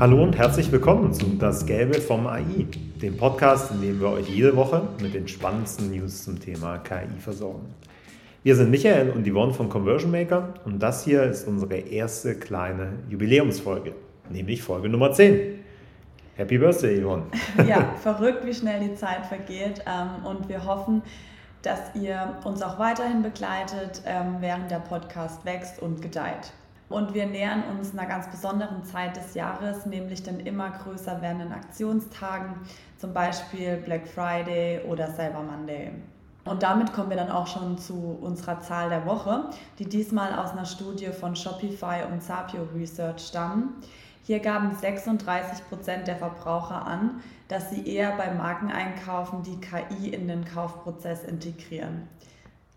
Hallo und herzlich willkommen zu Das Gelbe vom AI, dem Podcast, in dem wir euch jede Woche mit den spannendsten News zum Thema KI versorgen. Wir sind Michael und Yvonne von Conversion Maker und das hier ist unsere erste kleine Jubiläumsfolge, nämlich Folge Nummer 10. Happy Birthday, Yvonne. Ja, verrückt, wie schnell die Zeit vergeht ähm, und wir hoffen, dass ihr uns auch weiterhin begleitet, ähm, während der Podcast wächst und gedeiht. Und wir nähern uns einer ganz besonderen Zeit des Jahres, nämlich den immer größer werdenden Aktionstagen, zum Beispiel Black Friday oder Cyber Monday. Und damit kommen wir dann auch schon zu unserer Zahl der Woche, die diesmal aus einer Studie von Shopify und Sapio Research stammen. Hier gaben 36 Prozent der Verbraucher an, dass sie eher bei Marken einkaufen, die KI in den Kaufprozess integrieren.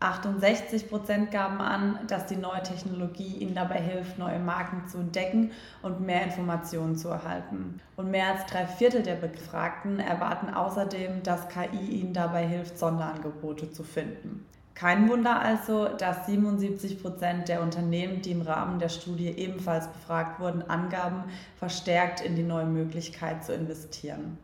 68 Prozent gaben an, dass die neue Technologie ihnen dabei hilft, neue Marken zu entdecken und mehr Informationen zu erhalten. Und mehr als drei Viertel der Befragten erwarten außerdem, dass KI ihnen dabei hilft, Sonderangebote zu finden. Kein Wunder also, dass 77 Prozent der Unternehmen, die im Rahmen der Studie ebenfalls befragt wurden, angaben, verstärkt in die neue Möglichkeit zu investieren.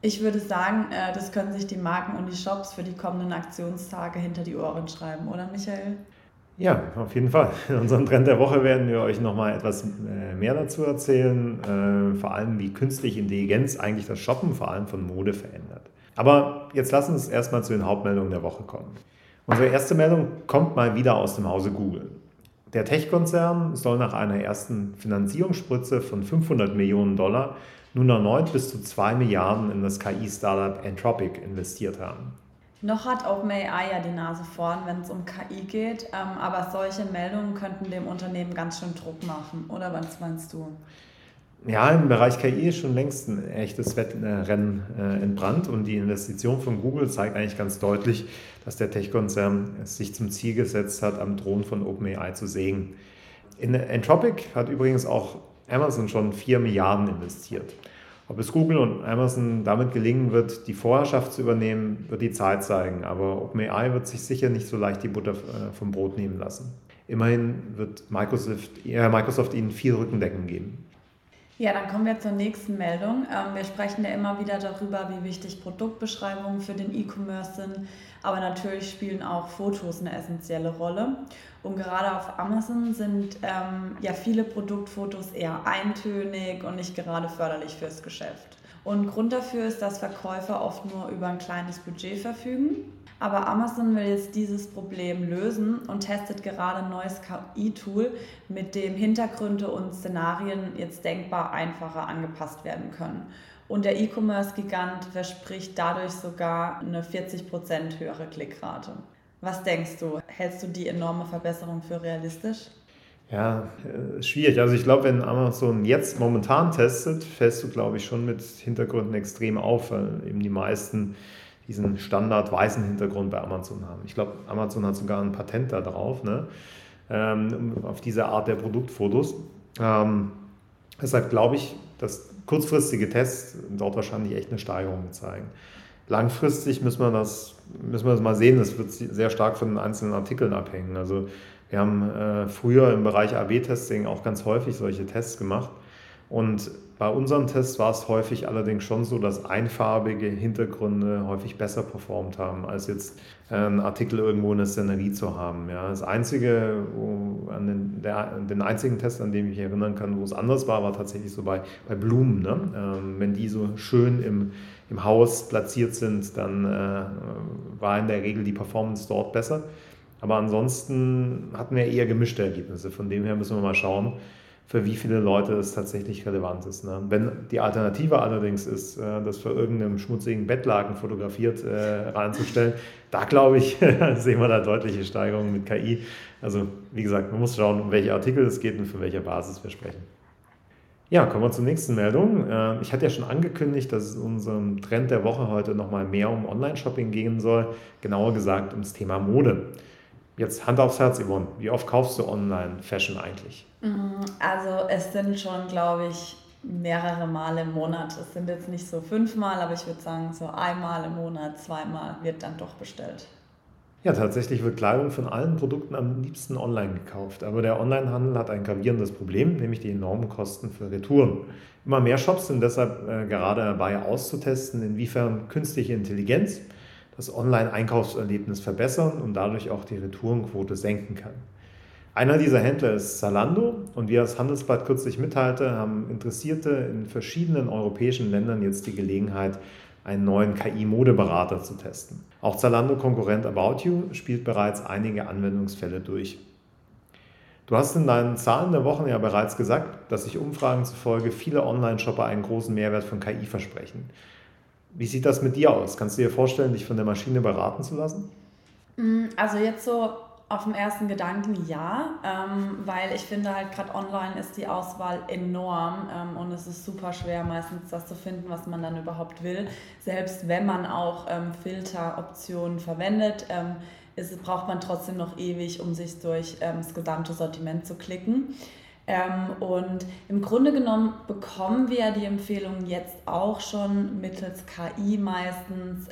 Ich würde sagen, äh, das können sich die Marken und die Shops für die kommenden Aktionstage hinter die Ohren schreiben, oder Michael? Ja, auf jeden Fall. In unserem Trend der Woche werden wir euch nochmal etwas äh, mehr dazu erzählen, äh, vor allem wie künstliche Intelligenz eigentlich das Shoppen vor allem von Mode verändert. Aber jetzt lass uns erstmal zu den Hauptmeldungen der Woche kommen. Unsere erste Meldung kommt mal wieder aus dem Hause Google. Der Tech-Konzern soll nach einer ersten Finanzierungsspritze von 500 Millionen Dollar nun erneut bis zu 2 Milliarden in das KI-Startup Anthropic investiert haben. Noch hat OpenAI ja die Nase vorn, wenn es um KI geht, ähm, aber solche Meldungen könnten dem Unternehmen ganz schön Druck machen, oder was meinst du? Ja, im Bereich KI ist schon längst ein echtes Wettrennen äh, entbrannt und die Investition von Google zeigt eigentlich ganz deutlich, dass der Tech-Konzern sich zum Ziel gesetzt hat, am Thron von OpenAI zu sägen. In Anthropic hat übrigens auch Amazon schon 4 Milliarden investiert. Ob es Google und Amazon damit gelingen wird, die Vorherrschaft zu übernehmen, wird die Zeit zeigen. Aber OpenAI wird sich sicher nicht so leicht die Butter äh, vom Brot nehmen lassen. Immerhin wird Microsoft, äh, Microsoft ihnen viel Rückendeckung geben. Ja, dann kommen wir zur nächsten Meldung. Ähm, wir sprechen ja immer wieder darüber, wie wichtig Produktbeschreibungen für den E-Commerce sind, aber natürlich spielen auch Fotos eine essentielle Rolle. Und gerade auf Amazon sind ähm, ja viele Produktfotos eher eintönig und nicht gerade förderlich fürs Geschäft. Und Grund dafür ist, dass Verkäufer oft nur über ein kleines Budget verfügen. Aber Amazon will jetzt dieses Problem lösen und testet gerade ein neues KI-Tool, mit dem Hintergründe und Szenarien jetzt denkbar einfacher angepasst werden können. Und der E-Commerce-Gigant verspricht dadurch sogar eine 40% höhere Klickrate. Was denkst du? Hältst du die enorme Verbesserung für realistisch? Ja, äh, schwierig. Also ich glaube, wenn Amazon jetzt momentan testet, fällst du, glaube ich, schon mit Hintergründen extrem auf, weil eben die meisten diesen Standard weißen Hintergrund bei Amazon haben. Ich glaube, Amazon hat sogar ein Patent da drauf, ne? ähm, auf diese Art der Produktfotos. Ähm, deshalb glaube ich, dass kurzfristige Tests dort wahrscheinlich echt eine Steigerung zeigen. Langfristig müssen wir das, müssen wir das mal sehen. Das wird sehr stark von den einzelnen Artikeln abhängen. Also wir haben äh, früher im Bereich AB-Testing auch ganz häufig solche Tests gemacht. Und bei unseren Tests war es häufig allerdings schon so, dass einfarbige Hintergründe häufig besser performt haben, als jetzt ein Artikel irgendwo in der Szenerie zu haben. Ja, das einzige, an den, der, den einzigen Test, an dem ich mich erinnern kann, wo es anders war, war tatsächlich so bei, bei Blumen. Ne? Ähm, wenn die so schön im, im Haus platziert sind, dann äh, war in der Regel die Performance dort besser. Aber ansonsten hatten wir eher gemischte Ergebnisse. Von dem her müssen wir mal schauen, für wie viele Leute es tatsächlich relevant ist. Ne? Wenn die Alternative allerdings ist, äh, das für irgendeinem schmutzigen Bettlaken fotografiert äh, reinzustellen, da glaube ich, sehen wir da deutliche Steigerungen mit KI. Also wie gesagt, man muss schauen, um welche Artikel es geht und für welche Basis wir sprechen. Ja, kommen wir zur nächsten Meldung. Äh, ich hatte ja schon angekündigt, dass es in unserem Trend der Woche heute nochmal mehr um Online-Shopping gehen soll, genauer gesagt ums Thema Mode. Jetzt Hand aufs Herz, Yvonne, wie oft kaufst du Online-Fashion eigentlich? Mhm, also es sind schon, glaube ich, mehrere Male im Monat. Es sind jetzt nicht so fünfmal, aber ich würde sagen, so einmal im Monat, zweimal wird dann doch bestellt. Ja, tatsächlich wird Kleidung von allen Produkten am liebsten online gekauft. Aber der Onlinehandel hat ein gravierendes Problem, nämlich die enormen Kosten für Retouren. Immer mehr Shops sind deshalb äh, gerade dabei auszutesten, inwiefern künstliche Intelligenz das Online-Einkaufserlebnis verbessern und dadurch auch die Retourenquote senken kann. Einer dieser Händler ist Zalando und wie das Handelsblatt kürzlich mitteilte, haben Interessierte in verschiedenen europäischen Ländern jetzt die Gelegenheit, einen neuen KI-Modeberater zu testen. Auch Zalando-Konkurrent About You spielt bereits einige Anwendungsfälle durch. Du hast in deinen Zahlen der Wochen ja bereits gesagt, dass sich Umfragen zufolge viele Online-Shopper einen großen Mehrwert von KI versprechen. Wie sieht das mit dir aus? Kannst du dir vorstellen, dich von der Maschine beraten zu lassen? Mm, also jetzt so auf den ersten Gedanken ja, ähm, weil ich finde halt gerade online ist die Auswahl enorm ähm, und es ist super schwer meistens das zu finden, was man dann überhaupt will. Selbst wenn man auch ähm, Filteroptionen verwendet, ähm, ist, braucht man trotzdem noch ewig, um sich durch ähm, das gesamte Sortiment zu klicken. Ähm, und im Grunde genommen bekommen wir die Empfehlungen jetzt auch schon mittels KI meistens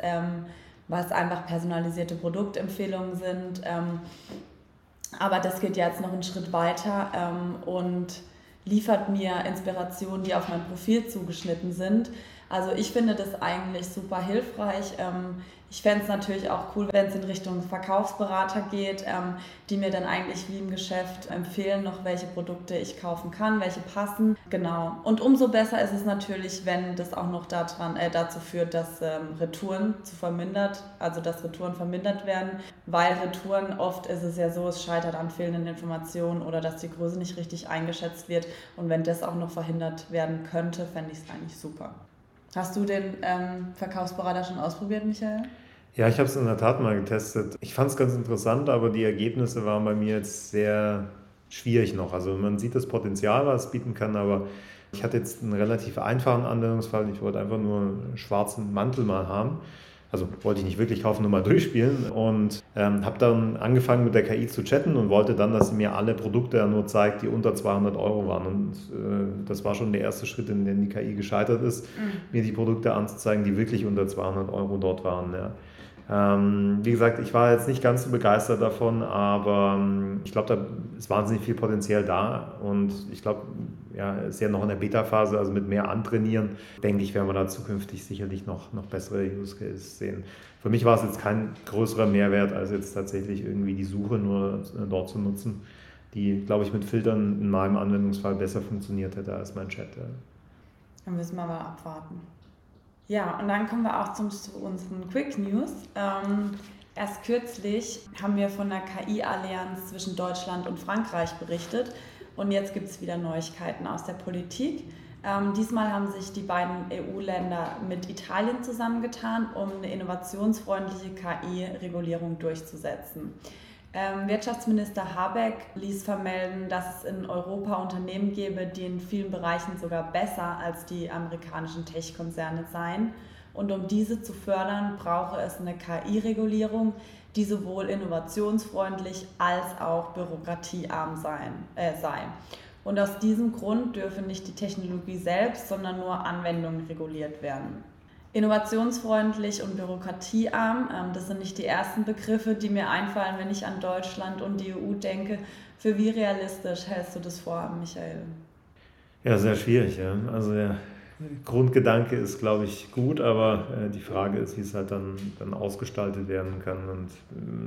was einfach personalisierte Produktempfehlungen sind. Ähm, aber das geht jetzt noch einen Schritt weiter ähm, und liefert mir Inspirationen, die auf mein Profil zugeschnitten sind. Also ich finde das eigentlich super hilfreich. Ähm, ich fände es natürlich auch cool, wenn es in Richtung Verkaufsberater geht, ähm, die mir dann eigentlich wie im Geschäft empfehlen, noch welche Produkte ich kaufen kann, welche passen. Genau. Und umso besser ist es natürlich, wenn das auch noch daran, äh, dazu führt, dass ähm, Retouren zu vermindert, also dass Retouren vermindert werden, weil Retouren oft ist es ja so, es scheitert an fehlenden Informationen oder dass die Größe nicht richtig eingeschätzt wird. Und wenn das auch noch verhindert werden könnte, fände ich es eigentlich super. Hast du den ähm, Verkaufsberater schon ausprobiert, Michael? Ja, ich habe es in der Tat mal getestet. Ich fand es ganz interessant, aber die Ergebnisse waren bei mir jetzt sehr schwierig noch. Also man sieht das Potenzial, was es bieten kann, aber ich hatte jetzt einen relativ einfachen Anwendungsfall. Ich wollte einfach nur einen schwarzen Mantel mal haben also wollte ich nicht wirklich kaufen, nur mal durchspielen und ähm, habe dann angefangen mit der KI zu chatten und wollte dann, dass sie mir alle Produkte nur zeigt, die unter 200 Euro waren und äh, das war schon der erste Schritt, in dem die KI gescheitert ist, mhm. mir die Produkte anzuzeigen, die wirklich unter 200 Euro dort waren. Ja. Ähm, wie gesagt, ich war jetzt nicht ganz so begeistert davon, aber ähm, ich glaube, da ist wahnsinnig viel Potenzial da und ich glaube, ja, ist ja noch in der Beta-Phase, also mit mehr Antrainieren, denke ich, werden wir da zukünftig sicherlich noch, noch bessere Use Cases sehen. Für mich war es jetzt kein größerer Mehrwert, als jetzt tatsächlich irgendwie die Suche nur dort zu nutzen, die, glaube ich, mit Filtern in meinem Anwendungsfall besser funktioniert hätte als mein Chat. Dann müssen wir mal abwarten. Ja, und dann kommen wir auch zum, zu unseren Quick News. Ähm, erst kürzlich haben wir von der KI-Allianz zwischen Deutschland und Frankreich berichtet und jetzt gibt es wieder Neuigkeiten aus der Politik. Ähm, diesmal haben sich die beiden EU-Länder mit Italien zusammengetan, um eine innovationsfreundliche KI-Regulierung durchzusetzen. Ähm, Wirtschaftsminister Habeck ließ vermelden, dass es in Europa Unternehmen gebe, die in vielen Bereichen sogar besser als die amerikanischen Tech-Konzerne seien. Und um diese zu fördern, brauche es eine KI-Regulierung, die sowohl innovationsfreundlich als auch bürokratiearm sein, äh, sei. Und aus diesem Grund dürfe nicht die Technologie selbst, sondern nur Anwendungen reguliert werden. Innovationsfreundlich und bürokratiearm, ähm, das sind nicht die ersten Begriffe, die mir einfallen, wenn ich an Deutschland und die EU denke. Für wie realistisch hältst du das Vorhaben, Michael? Ja, sehr schwierig. Ja. Also der Grundgedanke ist, glaube ich, gut, aber äh, die Frage ist, wie es halt dann, dann ausgestaltet werden kann. Und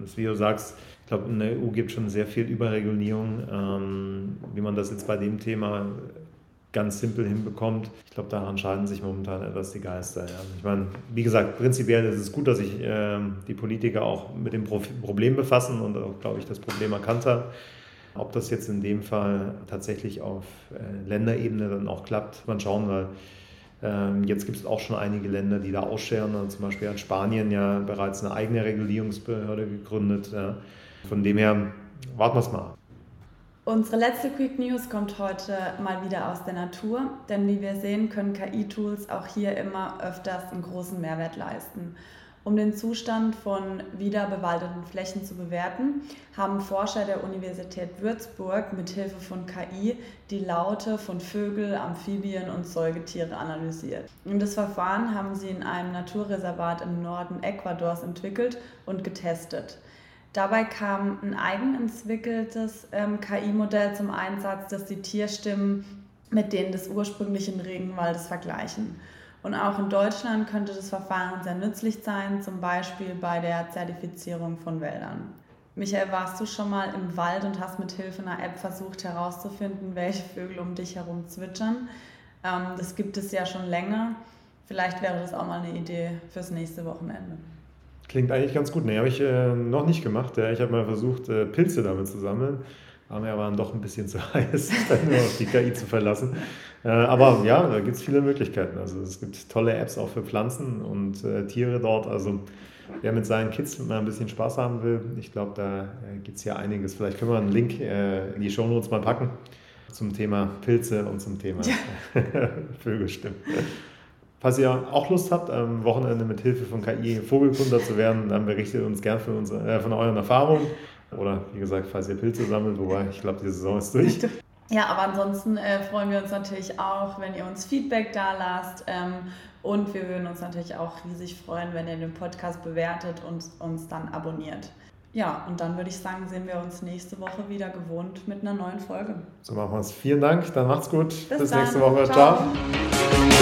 äh, wie du sagst, ich glaube, in der EU gibt schon sehr viel Überregulierung. Ähm, wie man das jetzt bei dem Thema ganz simpel hinbekommt. Ich glaube, daran scheiden sich momentan etwas die Geister. Ja. Ich meine, wie gesagt, prinzipiell ist es gut, dass sich äh, die Politiker auch mit dem Problem befassen und auch, glaube ich, das Problem erkannt haben. Ob das jetzt in dem Fall tatsächlich auf äh, Länderebene dann auch klappt, man schauen, weil ähm, jetzt gibt es auch schon einige Länder, die da ausscheren. Also zum Beispiel hat Spanien ja bereits eine eigene Regulierungsbehörde gegründet. Ja. Von dem her warten wir es mal. Unsere letzte Quick News kommt heute mal wieder aus der Natur, denn wie wir sehen, können KI-Tools auch hier immer öfters einen großen Mehrwert leisten. Um den Zustand von wiederbewaldeten Flächen zu bewerten, haben Forscher der Universität Würzburg mit Hilfe von KI die Laute von Vögel, Amphibien und Säugetiere analysiert. Und das Verfahren haben sie in einem Naturreservat im Norden Ecuadors entwickelt und getestet. Dabei kam ein eigenentwickeltes ähm, KI-Modell zum Einsatz, das die Tierstimmen mit denen des ursprünglichen Regenwaldes vergleichen. Und auch in Deutschland könnte das Verfahren sehr nützlich sein, zum Beispiel bei der Zertifizierung von Wäldern. Michael, warst du schon mal im Wald und hast mit Hilfe einer App versucht herauszufinden, welche Vögel um dich herum zwitschern? Ähm, das gibt es ja schon länger. Vielleicht wäre das auch mal eine Idee fürs nächste Wochenende. Klingt eigentlich ganz gut. Nee, habe ich äh, noch nicht gemacht. Ich habe mal versucht, äh, Pilze damit zu sammeln. Aber mir waren doch ein bisschen zu heiß, dann nur auf die KI zu verlassen. Äh, aber ja, da gibt es viele Möglichkeiten. Also es gibt tolle Apps auch für Pflanzen und äh, Tiere dort. Also wer mit seinen Kids mal ein bisschen Spaß haben will, ich glaube, da äh, gibt es ja einiges. Vielleicht können wir einen Link äh, in die Shownotes mal packen zum Thema Pilze und zum Thema ja. Vögelstimmen. Falls ihr auch Lust habt, am Wochenende mit Hilfe von KI Vogelkunde zu werden, dann berichtet uns gern von, uns, äh, von euren Erfahrungen. Oder wie gesagt, falls ihr Pilze sammelt, wobei ich glaube, die Saison ist durch. Ja, aber ansonsten äh, freuen wir uns natürlich auch, wenn ihr uns Feedback da lasst. Ähm, und wir würden uns natürlich auch riesig freuen, wenn ihr den Podcast bewertet und uns dann abonniert. Ja, und dann würde ich sagen, sehen wir uns nächste Woche wieder gewohnt mit einer neuen Folge. So machen wir es. Vielen Dank, dann macht's gut. Bis, Bis nächste Woche. Ciao. Ciao.